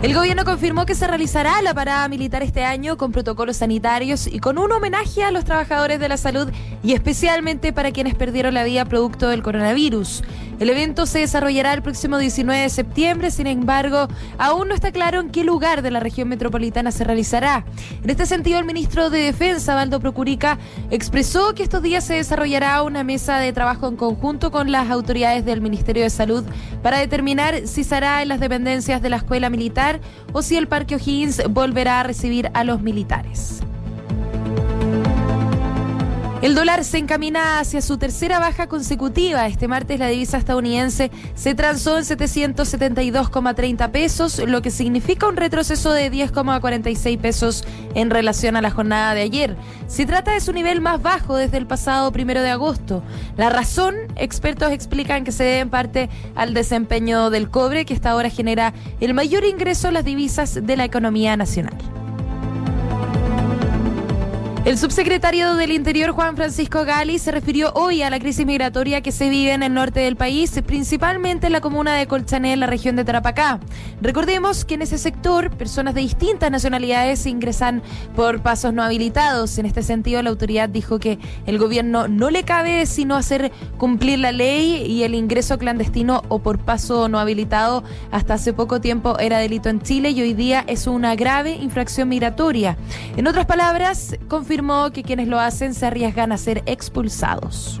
El gobierno confirmó que se realizará la parada militar este año con protocolos sanitarios y con un homenaje a los trabajadores de la salud y especialmente para quienes perdieron la vida producto del coronavirus. El evento se desarrollará el próximo 19 de septiembre, sin embargo, aún no está claro en qué lugar de la región metropolitana se realizará. En este sentido, el ministro de Defensa, Valdo Procurica, expresó que estos días se desarrollará una mesa de trabajo en conjunto con las autoridades del Ministerio de Salud para determinar si se hará en las dependencias de la Escuela Militar o si el Parque O'Higgins volverá a recibir a los militares. El dólar se encamina hacia su tercera baja consecutiva. Este martes la divisa estadounidense se transó en 772,30 pesos, lo que significa un retroceso de 10,46 pesos en relación a la jornada de ayer. Se trata de su nivel más bajo desde el pasado primero de agosto. La razón, expertos explican que se debe en parte al desempeño del cobre, que hasta ahora genera el mayor ingreso en las divisas de la economía nacional. El subsecretario del Interior, Juan Francisco Gali, se refirió hoy a la crisis migratoria que se vive en el norte del país, principalmente en la comuna de Colchané, en la región de Tarapacá. Recordemos que en ese sector, personas de distintas nacionalidades ingresan por pasos no habilitados. En este sentido, la autoridad dijo que el gobierno no le cabe sino hacer cumplir la ley y el ingreso clandestino o por paso no habilitado hasta hace poco tiempo era delito en Chile y hoy día es una grave infracción migratoria. En otras palabras, confirmó que quienes lo hacen se arriesgan a ser expulsados.